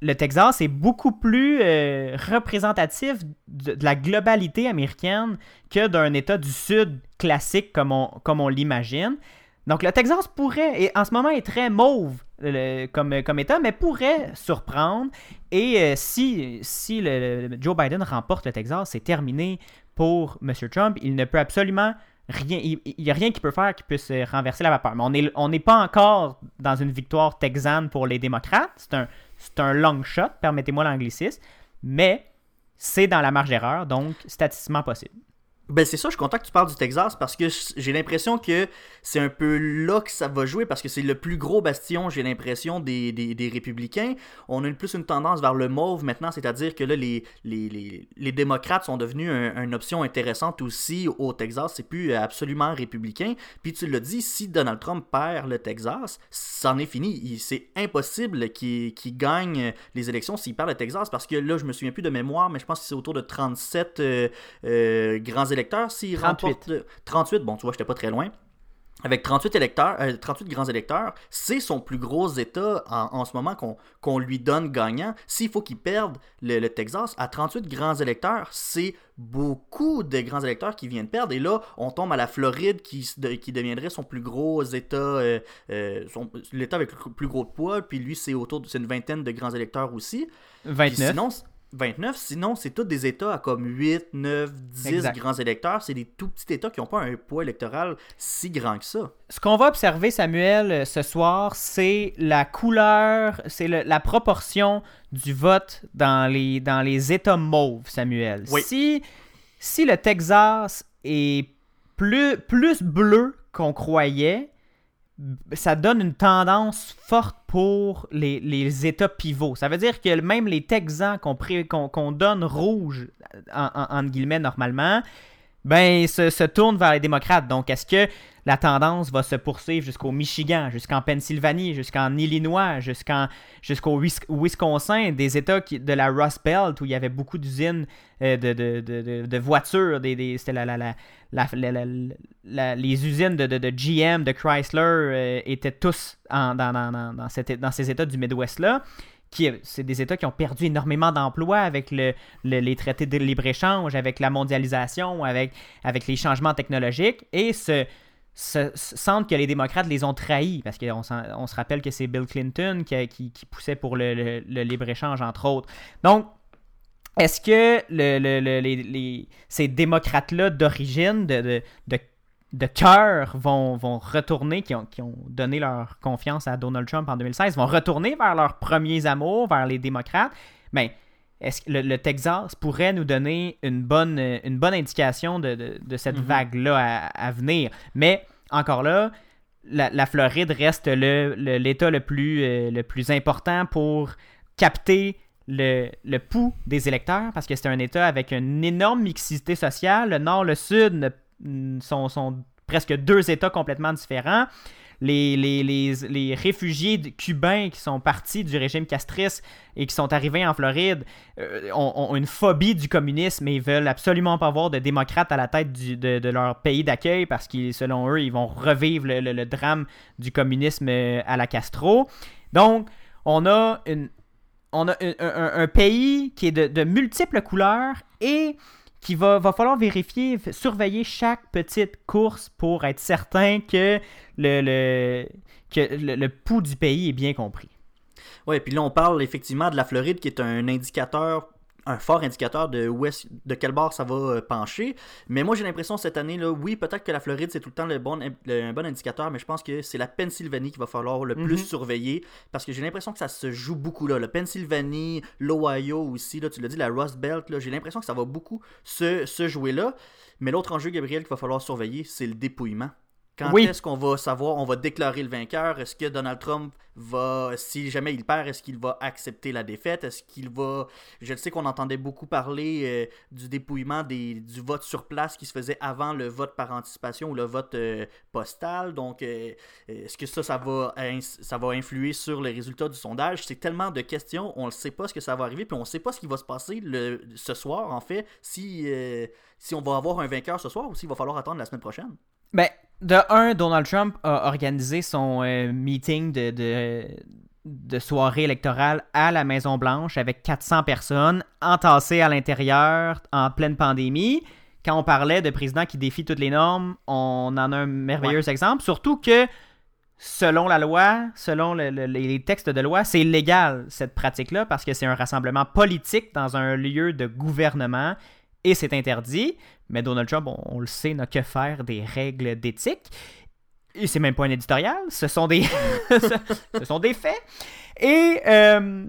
le Texas est beaucoup plus euh, représentatif de, de la globalité américaine que d'un État du Sud classique comme on, comme on l'imagine. Donc le Texas pourrait, et en ce moment est très mauve comme, État, mais pourrait surprendre. Et euh, si, si Joe Biden remporte le Texas, c'est terminé pour M. Trump. Il ne peut absolument rien, il n'y a rien qui peut faire qui puisse euh, renverser la vapeur. Mais on n'est on pas encore dans une victoire texane pour les démocrates. C'est un, un long shot, permettez-moi l'anglicisme, mais c'est dans la marge d'erreur, donc statistiquement possible. Ben c'est ça, je suis content que tu parles du Texas parce que j'ai l'impression que c'est un peu là que ça va jouer parce que c'est le plus gros bastion, j'ai l'impression, des, des, des républicains. On a une, plus une tendance vers le mauve maintenant, c'est-à-dire que là, les, les, les, les démocrates sont devenus un- une option intéressante aussi au Texas. C'est plus absolument républicain. Puis tu l'as dit, si Donald Trump perd le Texas, c'en est fini. C'est impossible qu'il qu'il gagne les élections s'il perd le Texas parce que là, je me souviens plus de mémoire, mais je pense que c'est autour de 37 euh, euh, grands électeurs. S'il 38. remporte le- 38, bon, tu vois, j'étais pas très loin. Avec 38 électeurs, euh, 38 grands électeurs, c'est son plus gros État en, en ce moment qu'on lui donne gagnant. S'il faut qu'il perde le, le Texas, à 38 grands électeurs, c'est beaucoup de grands électeurs qui viennent perdre. Et là, on tombe à la Floride qui, deviendrait son plus gros État, euh, euh, l'État avec le plus gros poids. Puis lui, c'est autour de c'est une vingtaine de grands électeurs aussi. Puis 29. sinon, c- 29, sinon, c'est tous des États à comme 8, 9, 10 Exact. grands électeurs. C'est des tout petits États qui n'ont pas un poids électoral si grand que ça. Ce qu'on va observer, Samuel, euh, ce soir, c'est la couleur, c'est la proportion du vote dans les, dans les États mauves, Samuel. Oui. Si, si le Texas est plus, plus bleu qu'on croyait, ça donne une tendance forte pour les, États pivots. Ça veut dire que même les Texans qu'on donne rouge, en, guillemets, normalement, ben, se, tournent vers les démocrates. Donc, est-ce que la tendance va se poursuivre jusqu'au Michigan, jusqu'en Pennsylvanie, jusqu'en Illinois, jusqu'au Wis- Wisconsin, des États de la Rust Belt où il y avait beaucoup d'usines euh, de, voitures, c'était les usines de, GM, de Chrysler euh, étaient tous dans ces États du Midwest-là. C'est des États qui ont perdu énormément d'emplois avec le, le- les traités de libre-échange, avec la mondialisation, avec, les changements technologiques, et se, se- se- sentent que les démocrates les ont trahis, parce qu'on se rappelle que c'est Bill Clinton qui, poussait pour le, libre-échange, entre autres. Donc, est-ce que ces démocrates-là d'origine, de, de cœur, vont, vont retourner, qui ont, qui ont donné leur confiance à Donald Trump en 2016, vont retourner vers leurs premiers amours, vers les démocrates? Ben, est-ce que le, le Texas pourrait nous donner une bonne, une bonne indication de, de- de cette Mhm. vague-là à, à venir? Mais encore là, la, la Floride reste le- le- l'État le, plus, euh, le plus important pour capter le, le pouls des électeurs parce que c'est un État avec une énorme mixité sociale. Le Nord, le Sud ne, sont, presque deux États complètement différents. Les, réfugiés cubains qui sont partis du régime castriste et qui sont arrivés en Floride euh, ont, une phobie du communisme et ils veulent absolument pas voir de démocrates à la tête de, leur pays d'accueil parce que selon eux, ils vont revivre le, drame du communisme euh, à la Castro. Donc, on a, un pays qui est de, de multiples couleurs et qui va, va falloir vérifier, surveiller chaque petite course pour être certain que le, le, que le, le pouls du pays est bien compris. Ouais, puis là, on parle effectivement de la Floride qui est un indicateur, un fort indicateur de où est-ce- de quel bord ça va euh, pencher. Mais moi, j'ai l'impression cette année, là, oui, peut-être que la Floride, c'est tout le temps le bon, le- un bon indicateur, mais je pense que c'est la Pennsylvanie qu'il va falloir le plus Mhm. surveiller parce que j'ai l'impression que ça se joue beaucoup là. Le Pennsylvanie, l'Ohio aussi, là, tu l'as dit, la Rust Belt, j'ai l'impression que ça va beaucoup se, se jouer là. Mais l'autre enjeu, Gabriel, qu'il va falloir surveiller, c'est le dépouillement. Quand Oui. est-ce qu'on va savoir, on va déclarer le vainqueur? Est-ce que Donald Trump va, si jamais il perd, est-ce qu'il va accepter la défaite? Est-ce qu'il va... Je sais qu'on entendait beaucoup parler euh, du dépouillement des, du vote sur place qui se faisait avant le vote par anticipation ou le vote euh, postal. Donc, euh, est-ce que ça, ça va, ça va influer sur les résultats du sondage? C'est tellement de questions, on ne sait pas ce que ça va arriver, puis on ne sait pas ce qui va se passer le, ce soir, en fait, si, si on va avoir un vainqueur ce soir ou s'il va falloir attendre la semaine prochaine. Ben, de un, Donald Trump a organisé son euh, meeting de, de, de soirée électorale à la Maison-Blanche avec 400 personnes entassées à l'intérieur en pleine pandémie. Quand on parlait de président qui défie toutes les normes, on en a un merveilleux exemple. Surtout que, selon la loi, selon le- le- les textes de loi, c'est illégal cette pratique-là parce que c'est un rassemblement politique dans un lieu de gouvernement et c'est interdit. Mais Donald Trump, on, le sait, n'a que faire des règles d'éthique. Et c'est même pas un éditorial, ce sont des, faits. Et euh,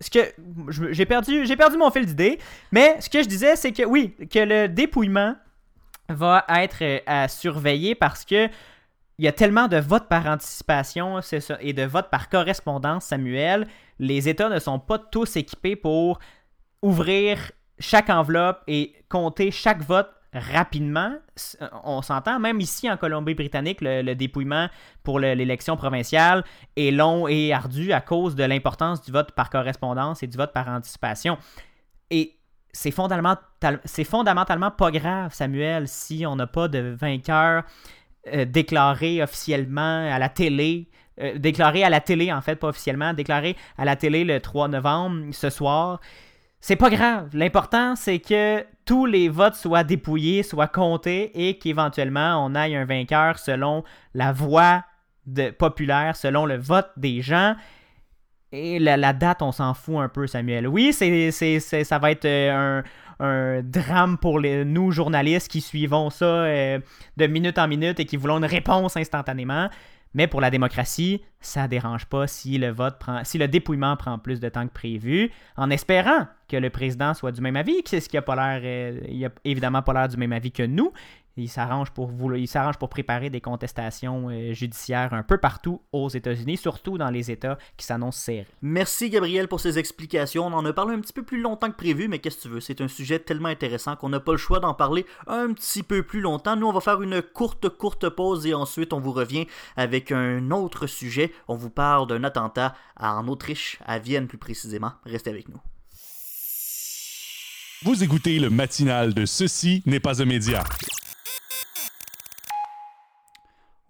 j'ai perdu, j'ai perdu mon fil d'idée. Mais ce que je disais, c'est que oui, que le dépouillement va être euh, à surveiller parce que il y a tellement de votes par anticipation et de votes par correspondance, Samuel. Les États ne sont pas tous équipés pour ouvrir chaque enveloppe et compter chaque vote rapidement. Euh, On s'entend, même ici en Colombie-Britannique, le, le dépouillement pour le- l'élection provinciale est long et ardu à cause de l'importance du vote par correspondance et du vote par anticipation. Et c'est fondamentalement, c'est fondamentalement pas grave, Samuel, si on n'a pas de vainqueur euh, déclaré officiellement à la télé. euh, déclaré à la télé, en fait, pas officiellement, déclaré à la télé le 3 novembre, ce soir. C'est pas grave. L'important, c'est que tous les votes soient dépouillés, soient comptés et qu'éventuellement on aille un vainqueur selon la voix populaire, selon le vote des gens. Et la, date, on s'en fout un peu, Samuel. Oui, ça va être euh, un, drame pour nous, journalistes, qui suivons ça euh, de minute en minute et qui voulons une réponse instantanément. Mais pour la démocratie, ça dérange pas si le vote prend, si le dépouillement prend plus de temps que prévu, en espérant que le président soit du même avis, c'est ce qui a pas l'air, euh, il a évidemment pas l'air du même avis que nous. Il s'arrange pour vous, il s'arrange pour préparer des contestations euh, judiciaires un peu partout aux États-Unis, surtout dans les États qui s'annoncent serrés. Merci Gabriel pour ces explications. On en a parlé un petit peu plus longtemps que prévu, mais qu'est-ce que tu veux? C'est un sujet tellement intéressant qu'on n'a pas le choix d'en parler un petit peu plus longtemps. Nous, on va faire une courte, courte pause et ensuite on vous revient avec un autre sujet. On vous parle d'un attentat en Autriche, à Vienne plus précisément. Restez avec nous. Vous écoutez le matinal de Ceci n'est pas un média.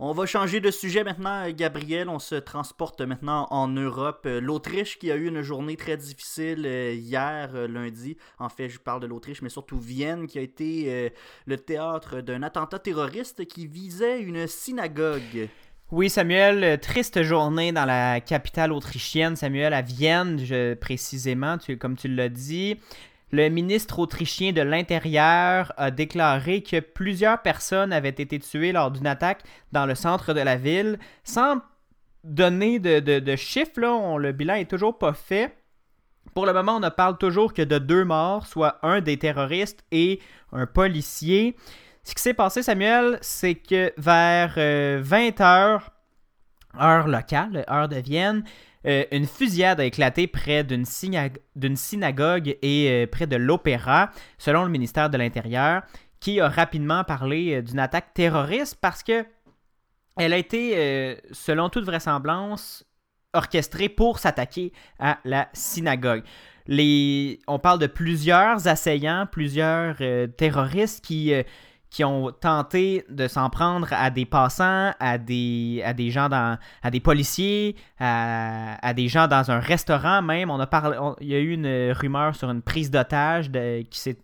On va changer de sujet maintenant, Gabriel. On se transporte maintenant en Europe. Euh, L'Autriche qui a eu une journée très difficile euh, hier, euh, lundi. En fait, je parle de l'Autriche, mais surtout Vienne, qui a été le théâtre d'un attentat terroriste qui visait une synagogue. Oui, Samuel, triste journée dans la capitale autrichienne, Samuel, à Vienne, précisément, comme tu l'as dit. Le ministre autrichien de l'Intérieur a déclaré que plusieurs personnes avaient été tuées lors d'une attaque dans le centre de la ville, sans donner de, chiffres. Le bilan est toujours pas fait. Pour le moment, on ne parle toujours que de deux morts, soit un des terroristes et un policier. Ce qui s'est passé, Samuel, c'est que vers 20h, heure locale, heure de Vienne, euh, une fusillade a éclaté près d'une syna- d'une synagogue et euh, près de l'opéra, selon le ministère de l'Intérieur, qui a rapidement parlé euh, d'une attaque terroriste parce que elle a été, selon toute vraisemblance, orchestrée pour s'attaquer à la synagogue. On parle de plusieurs assaillants, plusieurs terroristes qui, qui ont tenté de s'en prendre à des passants, à des, gens dans, à des policiers, à, des gens dans un restaurant même. Il y a eu une rumeur sur une prise d'otage qui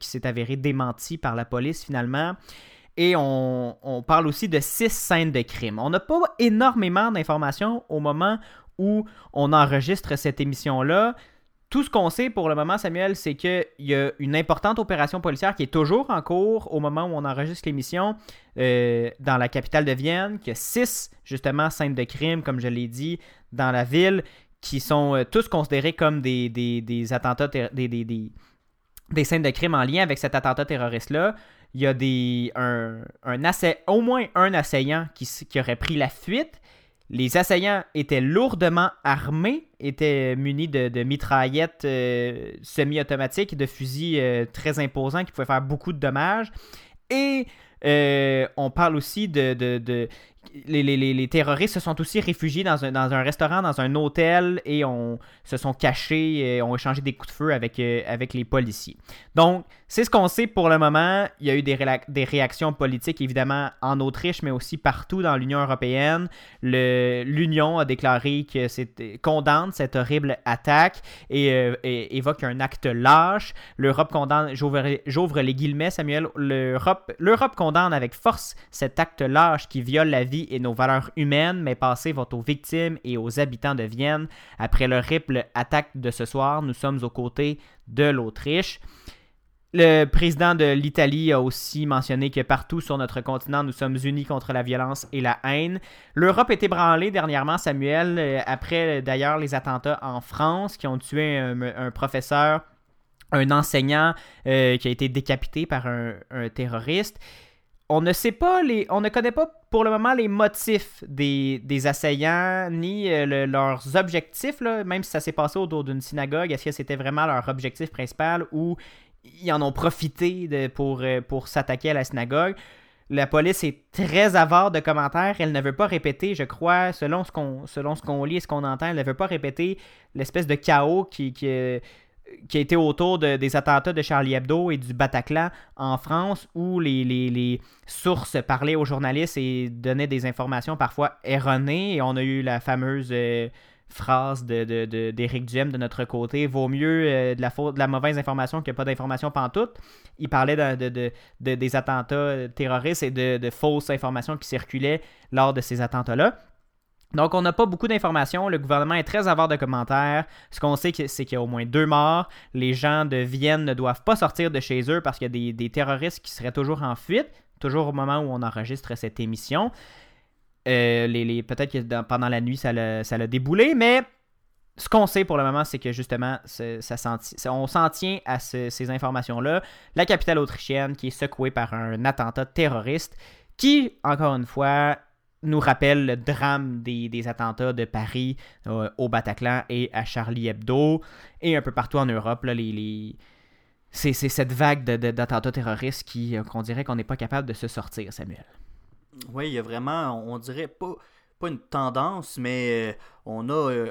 s'est avérée démentie par la police finalement. Et on, on parle aussi de six scènes de crime. On n'a pas énormément d'informations au moment où on enregistre cette émission-là. Tout ce qu'on sait pour le moment, Samuel, c'est qu'il y a une importante opération policière qui est toujours en cours au moment où on enregistre l'émission euh, dans la capitale de Vienne, qu'il y a six, justement, scènes de crime, comme je l'ai dit, dans la ville, qui sont euh, tous considérés comme des, attentats, des, des, scènes de crime en lien avec cet attentat terroriste-là. Il y a des, au moins un assaillant qui aurait pris la fuite. Les assaillants étaient lourdement armés, étaient munis de, mitraillettes euh, semi-automatiques, de fusils euh, très imposants qui pouvaient faire beaucoup de dommages. Et euh, on parle aussi de- les, les- les- terroristes se sont aussi réfugiés dans un, dans un restaurant, dans un hôtel, et on, se sont cachés, et ont échangé des coups de feu avec, euh, avec les policiers. Donc, c'est ce qu'on sait pour le moment. Il y a eu des, des réactions politiques, évidemment, en Autriche, mais aussi partout dans l'Union européenne. L'Union a déclaré que c'était condamne cette horrible attaque et, euh, et évoque un acte lâche. L'Europe condamne, j'ouvre les guillemets, Samuel, l'Europe condamne avec force cet acte lâche qui viole la vie et nos valeurs humaines, mais passé va aux victimes et aux habitants de Vienne. Après l'horrible attaque de ce soir, nous sommes aux côtés de l'Autriche. Le président de l'Italie a aussi mentionné que partout sur notre continent, nous sommes unis contre la violence et la haine. L'Europe est ébranlée dernièrement, Samuel, euh, après euh, d'ailleurs les attentats en France qui ont tué un, professeur, un enseignant euh, qui a été décapité par un terroriste. On ne sait pas connaît pas pour le moment les motifs des, assaillants ni euh, le- leurs objectifs, même si ça s'est passé autour d'une synagogue. Est-ce que c'était vraiment leur objectif principal ou ils en ont profité euh, pour s'attaquer à la synagogue? La police est très avare de commentaires. Elle ne veut pas répéter, je crois, selon ce qu'on, lit et ce qu'on entend, elle ne veut pas répéter l'espèce de chaos qui, qui, euh, qui a été autour de- des attentats de Charlie Hebdo et du Bataclan en France, où les, sources parlaient aux journalistes et donnaient des informations parfois erronées. Et on a eu la fameuse euh, phrase de, de- de- d'Éric Duhem de notre côté vaut mieux euh, de, la faute, de la mauvaise information que pas d'information pantoute. Il parlait de, de- de- de- des attentats terroristes et de, de fausses informations qui circulaient lors de ces attentats-là. Donc, on n'a pas beaucoup d'informations. Le gouvernement est très avare de commentaires. Ce qu'on sait, c'est qu'il y a au moins deux morts. Les gens de Vienne ne doivent pas sortir de chez eux parce qu'il y a des, terroristes qui seraient toujours en fuite, toujours au moment où on enregistre cette émission. Euh, Peut-être que pendant la nuit, ça l'a déboulé, mais ce qu'on sait pour le moment, c'est que justement, on s'en tient à ce- ces informations-là. La capitale autrichienne qui est secouée par un attentat terroriste qui, encore une fois, nous rappelle le drame des, des attentats de Paris euh, au Bataclan et à Charlie Hebdo et un peu partout en Europe. Là, les, les- C'est, cette vague d'attentats terroristes qui, euh, qu'on dirait qu'on n'est pas capable de se sortir, Samuel. Oui, il y a vraiment, on dirait pas, pas une tendance, mais euh, on a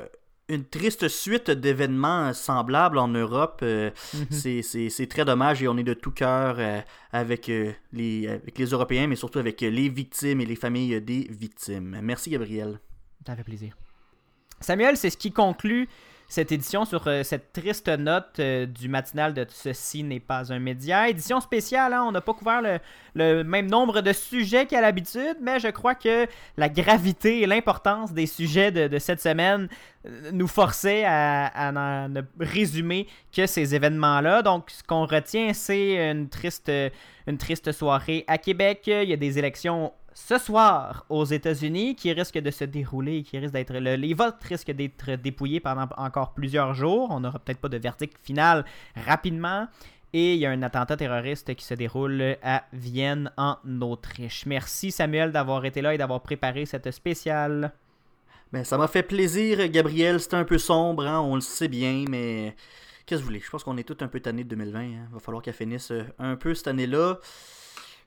une triste suite d'événements semblables en Europe. Euh, c'est, c'est- c'est très dommage et on est de tout cœur euh, avec, euh, les, avec les Européens, mais surtout avec les victimes et les familles des victimes. Merci, Gabriel. Ça fait plaisir. Samuel, c'est ce qui conclut cette édition sur euh, cette triste note euh, du matinal de Ceci n'est pas un média. Édition spéciale, hein, on n'a pas couvert le, même nombre de sujets qu'à l'habitude, mais je crois que la gravité et l'importance des sujets de, cette semaine euh, nous forçaient à, à ne résumer que ces événements-là. Donc, ce qu'on retient, c'est une triste, une triste soirée à Québec. Il y a des élections ce soir aux États-Unis qui risquent de se dérouler, qui risquent d'être le- les votes risquent d'être dépouillés pendant encore plusieurs jours. On n'aura peut-être pas de verdict final rapidement. Et il y a un attentat terroriste qui se déroule à Vienne, en Autriche. Merci Samuel d'avoir été là et d'avoir préparé cette spéciale. Ben, ça m'a fait plaisir, Gabriel. C'était un peu sombre, hein, on le sait bien, mais qu'est-ce que vous voulez? Je pense qu'on est tous un peu tannés de 2020. Il va falloir qu'elle finisse euh, un peu cette année-là.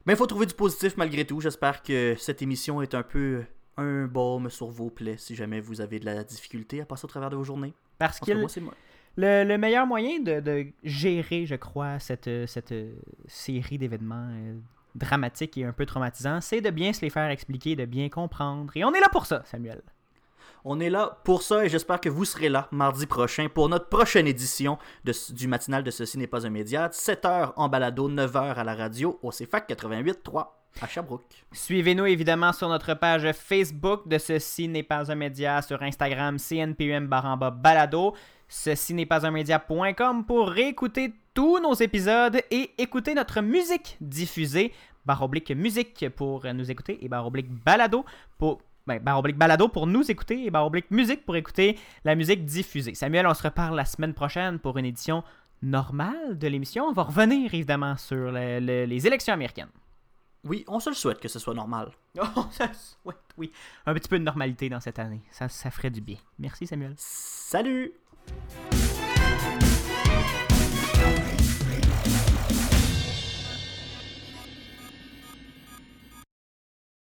Mais il faut trouver du positif malgré tout. J'espère que cette émission est un peu un baume sur vos plaies si jamais vous avez de la difficulté à passer au travers de vos journées. Parce que le, moi, c'est moi. le- le meilleur moyen de, de gérer, je crois, cette, cette série d'événements euh, dramatiques et un peu traumatisants, c'est de bien se les faire expliquer, de bien comprendre. Et on est là pour ça, Samuel. On est là pour ça et j'espère que vous serez là mardi prochain pour notre prochaine édition du matinal de Ceci n'est pas un média. 7h en balado, 9h à la radio au CFAC 88.3 à Sherbrooke. Suivez-nous évidemment sur notre page Facebook de Ceci n'est pas un média, sur Instagram CNPUM baramba balado, ceci n'est pas un média.com pour réécouter tous nos épisodes et écouter notre musique diffusée, barre oblique musique pour nous écouter et barre oblique balado pour ben, barre oblique balado pour nous écouter et barre oblique musique pour écouter la musique diffusée. Samuel, on se reparle la semaine prochaine pour une édition normale de l'émission. On va revenir évidemment sur le- le- les élections américaines. Oui, on se le souhaite que ce soit normal. Oh, ça souhaite, oui. Un petit peu de normalité dans cette année. Ça, ça ferait du bien. Merci, Samuel. Salut!